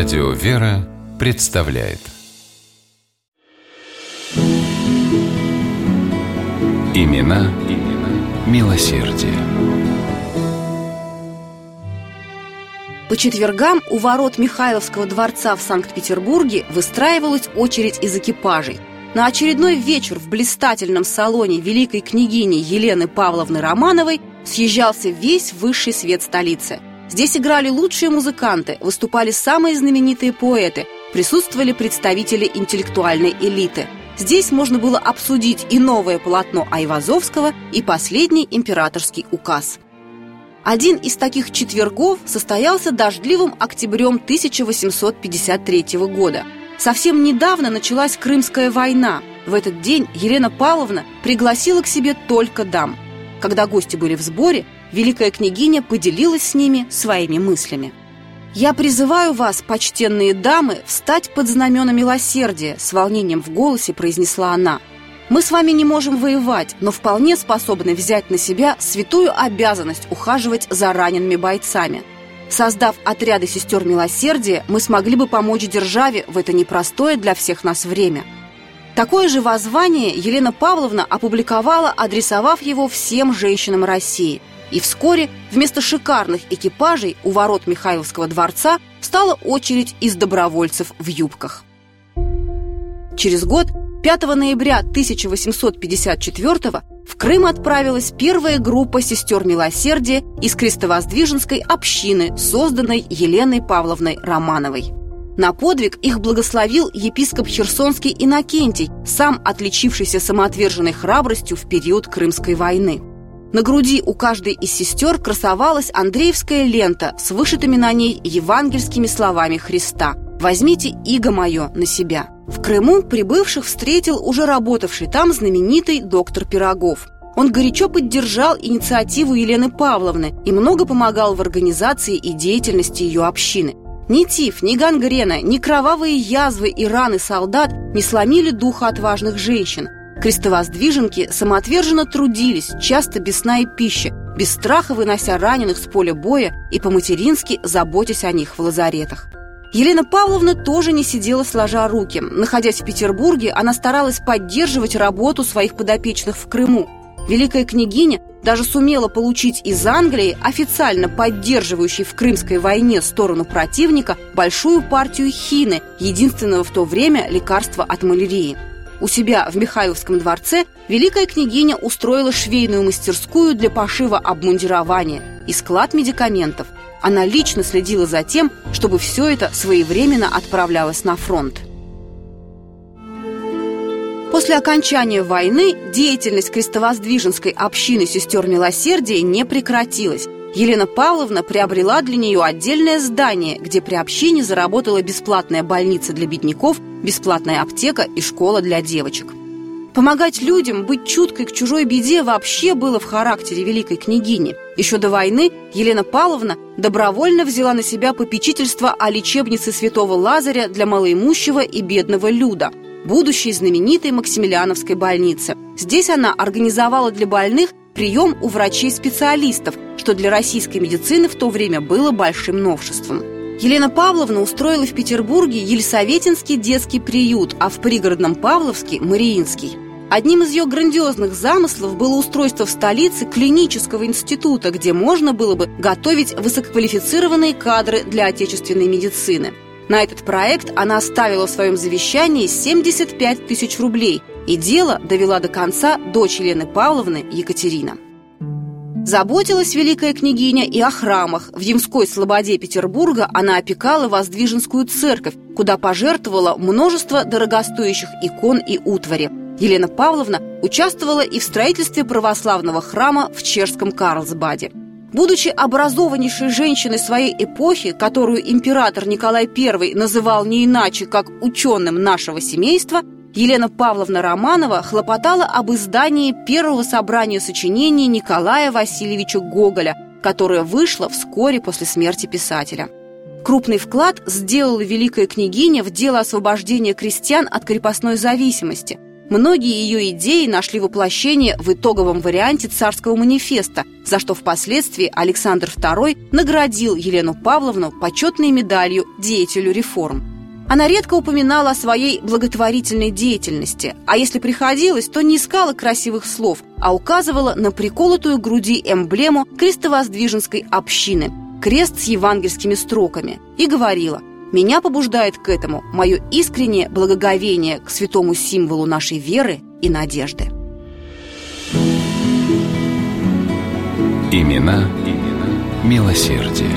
Радио «Вера» представляет Имена, имена милосердие. По четвергам у ворот Михайловского дворца в Санкт-Петербурге выстраивалась очередь из экипажей. На очередной вечер в блистательном салоне великой княгини Елены Павловны Романовой съезжался весь высший свет столицы. Здесь играли лучшие музыканты, выступали самые знаменитые поэты, присутствовали представители интеллектуальной элиты – Здесь можно было обсудить и новое полотно Айвазовского, и последний императорский указ. Один из таких четвергов состоялся дождливым октябрем 1853 года. Совсем недавно началась Крымская война. В этот день Елена Павловна пригласила к себе только дам. Когда гости были в сборе, великая княгиня поделилась с ними своими мыслями. «Я призываю вас, почтенные дамы, встать под знамена милосердия», с волнением в голосе произнесла она. «Мы с вами не можем воевать, но вполне способны взять на себя святую обязанность ухаживать за ранеными бойцами. Создав отряды сестер милосердия, мы смогли бы помочь державе в это непростое для всех нас время». Такое же воззвание Елена Павловна опубликовала, адресовав его всем женщинам России – и вскоре вместо шикарных экипажей у ворот Михайловского дворца стала очередь из добровольцев в юбках. Через год, 5 ноября 1854 в Крым отправилась первая группа сестер милосердия из крестовоздвиженской общины, созданной Еленой Павловной Романовой. На подвиг их благословил епископ Херсонский Иннокентий, сам отличившийся самоотверженной храбростью в период Крымской войны. На груди у каждой из сестер красовалась Андреевская лента с вышитыми на ней евангельскими словами Христа «Возьмите иго мое на себя». В Крыму прибывших встретил уже работавший там знаменитый доктор Пирогов. Он горячо поддержал инициативу Елены Павловны и много помогал в организации и деятельности ее общины. Ни тиф, ни гангрена, ни кровавые язвы и раны солдат не сломили духа отважных женщин – Крестовоздвиженки самоотверженно трудились, часто без сна и пищи, без страха вынося раненых с поля боя и по-матерински заботясь о них в лазаретах. Елена Павловна тоже не сидела сложа руки. Находясь в Петербурге, она старалась поддерживать работу своих подопечных в Крыму. Великая княгиня даже сумела получить из Англии, официально поддерживающей в Крымской войне сторону противника, большую партию хины, единственного в то время лекарства от малярии. У себя в Михайловском дворце великая княгиня устроила швейную мастерскую для пошива обмундирования и склад медикаментов. Она лично следила за тем, чтобы все это своевременно отправлялось на фронт. После окончания войны деятельность крестовоздвиженской общины сестер милосердия не прекратилась. Елена Павловна приобрела для нее отдельное здание, где при общине заработала бесплатная больница для бедняков, бесплатная аптека и школа для девочек. Помогать людям, быть чуткой к чужой беде вообще было в характере великой княгини. Еще до войны Елена Павловна добровольно взяла на себя попечительство о лечебнице святого Лазаря для малоимущего и бедного люда, будущей знаменитой Максимилиановской больницы. Здесь она организовала для больных прием у врачей-специалистов, что для российской медицины в то время было большим новшеством. Елена Павловна устроила в Петербурге Елисаветинский детский приют, а в пригородном Павловске – Мариинский. Одним из ее грандиозных замыслов было устройство в столице клинического института, где можно было бы готовить высококвалифицированные кадры для отечественной медицины. На этот проект она оставила в своем завещании 75 тысяч рублей, и дело довела до конца дочь Елены Павловны Екатерина. Заботилась великая княгиня и о храмах. В Ямской слободе Петербурга она опекала Воздвиженскую церковь, куда пожертвовала множество дорогостоящих икон и утвари. Елена Павловна участвовала и в строительстве православного храма в Чешском Карлсбаде. Будучи образованнейшей женщиной своей эпохи, которую император Николай I называл не иначе, как ученым нашего семейства, Елена Павловна Романова хлопотала об издании первого собрания сочинений Николая Васильевича Гоголя, которое вышло вскоре после смерти писателя. Крупный вклад сделала великая княгиня в дело освобождения крестьян от крепостной зависимости. Многие ее идеи нашли воплощение в итоговом варианте царского манифеста, за что впоследствии Александр II наградил Елену Павловну почетной медалью деятелю реформ. Она редко упоминала о своей благотворительной деятельности, а если приходилось, то не искала красивых слов, а указывала на приколотую груди эмблему крестовоздвиженской общины – крест с евангельскими строками, и говорила «Меня побуждает к этому мое искреннее благоговение к святому символу нашей веры и надежды». Имена, имена милосердие.